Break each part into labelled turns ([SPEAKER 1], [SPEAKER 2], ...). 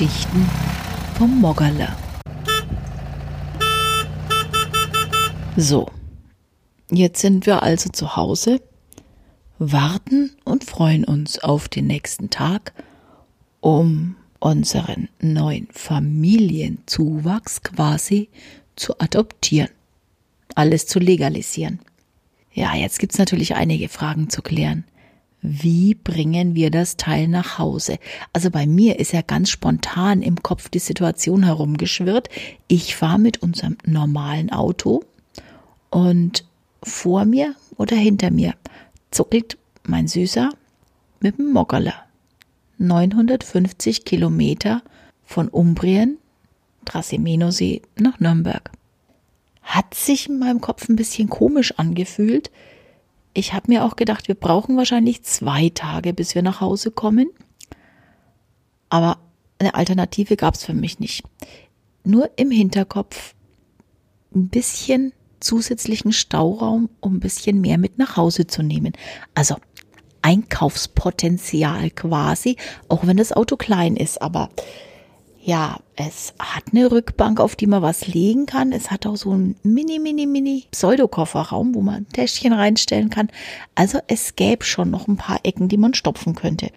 [SPEAKER 1] Geschichten vom Moggerle. So, jetzt sind wir also zu Hause, warten und freuen uns auf den nächsten Tag, um unseren neuen Familienzuwachs quasi zu adoptieren, alles zu legalisieren. Ja, jetzt gibt's natürlich einige Fragen zu klären wie bringen wir das Teil nach Hause? Also bei mir ist ja ganz spontan im Kopf die Situation herumgeschwirrt. Ich fahre mit unserem normalen Auto und vor mir oder hinter mir zuckelt mein Süßer mit dem Moggerler. 950 Kilometer von Umbrien, Trasimenosee nach Nürnberg. Hat sich in meinem Kopf ein bisschen komisch angefühlt, ich habe mir auch gedacht, wir brauchen wahrscheinlich zwei Tage, bis wir nach Hause kommen. Aber eine Alternative gab es für mich nicht. Nur im Hinterkopf ein bisschen zusätzlichen Stauraum, um ein bisschen mehr mit nach Hause zu nehmen. Also Einkaufspotenzial quasi, auch wenn das Auto klein ist. Aber ja, es hat eine Rückbank, auf die man was legen kann. Es hat auch so einen mini, mini, mini Pseudokofferraum, wo man ein Täschchen reinstellen kann. Also es gäbe schon noch ein paar Ecken, die man stopfen könnte.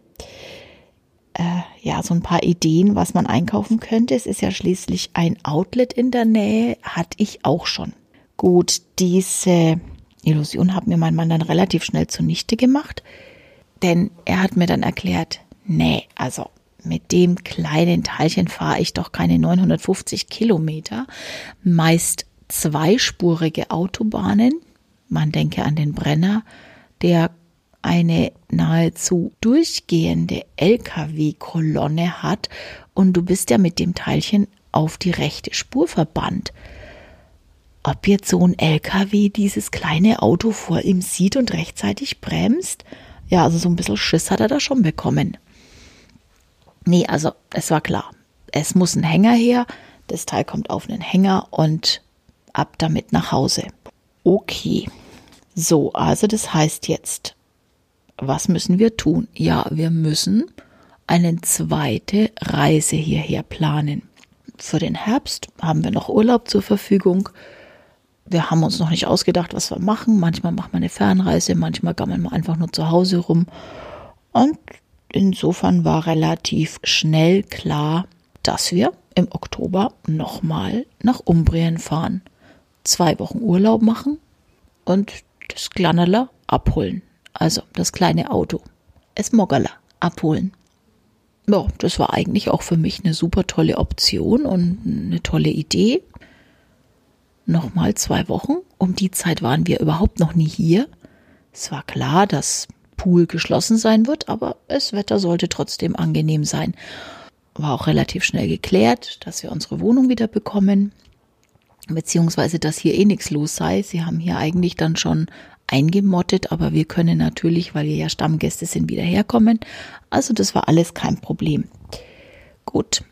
[SPEAKER 1] Äh, ja, so ein paar Ideen, was man einkaufen könnte. Es ist ja schließlich ein Outlet in der Nähe, hatte ich auch schon. Gut, diese Illusion hat mir mein Mann dann relativ schnell zunichte gemacht, denn er hat mir dann erklärt, nee, also mit dem kleinen Teilchen fahre ich doch keine 950 Kilometer, meist zweispurige Autobahnen. Man denke an den Brenner, der eine nahezu durchgehende Lkw-Kolonne hat und du bist ja mit dem Teilchen auf die rechte Spur verbannt. Ob jetzt so ein Lkw dieses kleine Auto vor ihm sieht und rechtzeitig bremst? Ja, also so ein bisschen Schiss hat er da schon bekommen. Nee, also es war klar. Es muss ein Hänger her. Das Teil kommt auf einen Hänger und ab damit nach Hause. Okay. So, also das heißt jetzt, was müssen wir tun? Ja, wir müssen eine zweite Reise hierher planen. Für den Herbst haben wir noch Urlaub zur Verfügung. Wir haben uns noch nicht ausgedacht, was wir machen. Manchmal machen wir eine Fernreise, manchmal gammeln wir einfach nur zu Hause rum. Und insofern war relativ schnell klar, dass wir im Oktober nochmal nach Umbrien fahren, zwei Wochen Urlaub machen und das Glannerler abholen. Also das kleine Auto, es Moggerler abholen. Ja, das war eigentlich auch für mich eine super tolle Option und eine tolle Idee. Nochmal zwei Wochen. Um die Zeit waren wir überhaupt noch nie hier. Es war klar, dass Pool geschlossen sein wird, aber das Wetter sollte trotzdem angenehm sein. War auch relativ schnell geklärt, dass wir unsere Wohnung wieder bekommen, beziehungsweise dass hier eh nichts los sei. Sie haben hier eigentlich dann schon eingemottet, aber wir können natürlich, weil wir ja Stammgäste sind, wieder herkommen. Also das war alles kein Problem. Gut,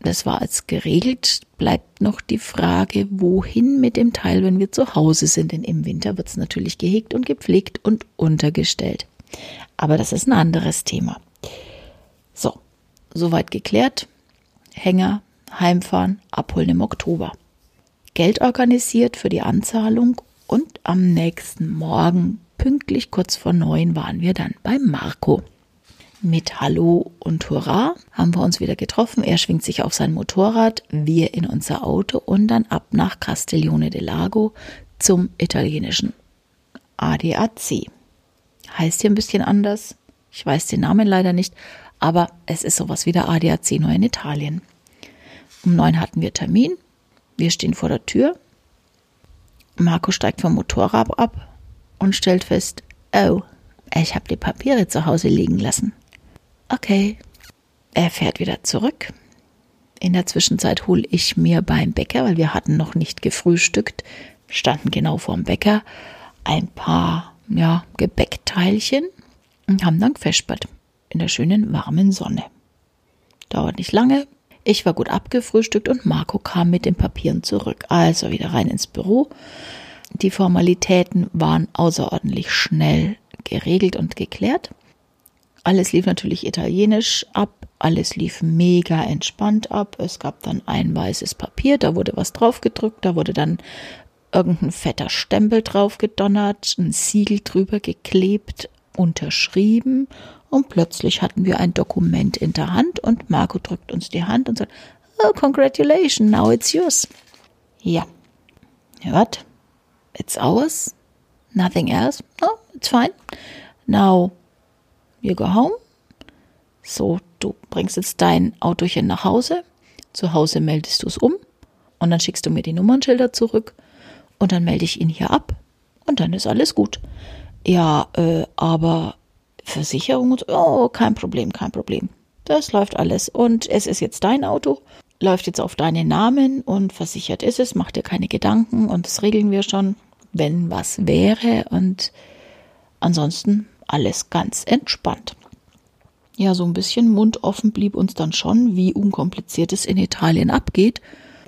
[SPEAKER 1] das war als geregelt. Bleibt noch die Frage, wohin mit dem Teil, wenn wir zu Hause sind. Denn im Winter wird es natürlich gehegt und gepflegt und untergestellt. Aber das ist ein anderes Thema. So, soweit geklärt. Hänger, heimfahren, abholen im Oktober. Geld organisiert für die Anzahlung und am nächsten Morgen, pünktlich kurz vor neun, waren wir dann bei Marco. Mit Hallo und Hurra haben wir uns wieder getroffen. Er schwingt sich auf sein Motorrad, wir in unser Auto und dann ab nach Castiglione del Lago zum italienischen ADAC heißt hier ein bisschen anders. Ich weiß den Namen leider nicht, aber es ist sowas wie der ADAC nur in Italien. Um neun hatten wir Termin. Wir stehen vor der Tür. Marco steigt vom Motorrad ab und stellt fest, oh, ich habe die Papiere zu Hause liegen lassen. Okay. Er fährt wieder zurück. In der Zwischenzeit hole ich mir beim Bäcker, weil wir hatten noch nicht gefrühstückt, standen genau vorm Bäcker, ein paar ja, Gebäckteilchen und haben dann gefespert in der schönen warmen Sonne. Dauert nicht lange. Ich war gut abgefrühstückt und Marco kam mit den Papieren zurück. Also wieder rein ins Büro. Die Formalitäten waren außerordentlich schnell geregelt und geklärt. Alles lief natürlich italienisch ab, alles lief mega entspannt ab. Es gab dann ein weißes Papier, da wurde was draufgedrückt, da wurde dann irgendein fetter Stempel drauf gedonnert, ein Siegel drüber geklebt, unterschrieben und plötzlich hatten wir ein Dokument in der Hand und Marco drückt uns die Hand und sagt, oh, congratulations, now it's yours. Ja. What? It's ours? Nothing else? Oh, it's fine. Now, you go home. So, du bringst jetzt dein Autochen nach Hause. Zu Hause meldest du es um und dann schickst du mir die Nummernschilder zurück und dann melde ich ihn hier ab und dann ist alles gut. Ja, äh, aber Versicherung und oh, kein Problem, kein Problem. Das läuft alles und es ist jetzt dein Auto, läuft jetzt auf deinen Namen und versichert ist es, mach dir keine Gedanken und das regeln wir schon, wenn was wäre und ansonsten alles ganz entspannt. Ja, so ein bisschen Mund offen blieb uns dann schon, wie unkompliziert es in Italien abgeht.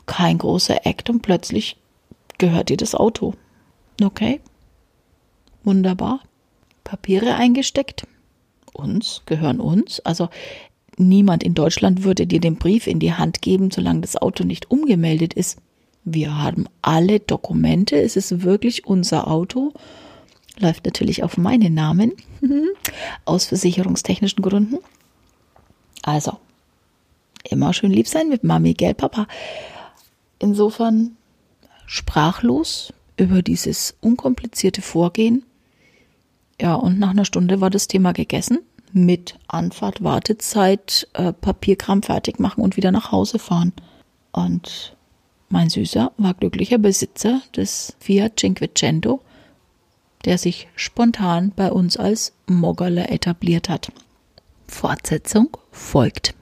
[SPEAKER 1] Kein großer Act und plötzlich gehört dir das Auto. Okay. Wunderbar. Papiere eingesteckt. Uns, gehören uns. Also niemand in Deutschland würde dir den Brief in die Hand geben, solange das Auto nicht umgemeldet ist. Wir haben alle Dokumente. Es ist wirklich unser Auto. Läuft natürlich auf meinen Namen. Aus versicherungstechnischen Gründen. Also, immer schön lieb sein mit Mami, gell, Papa. Insofern sprachlos über dieses unkomplizierte Vorgehen. Ja, und nach einer Stunde war das Thema gegessen. Mit Anfahrt, Wartezeit, äh, Papierkram fertig machen und wieder nach Hause fahren. Und mein Süßer war glücklicher Besitzer des Fiat Cinquecento, der sich spontan bei uns als Moggerle etabliert hat. Fortsetzung folgt.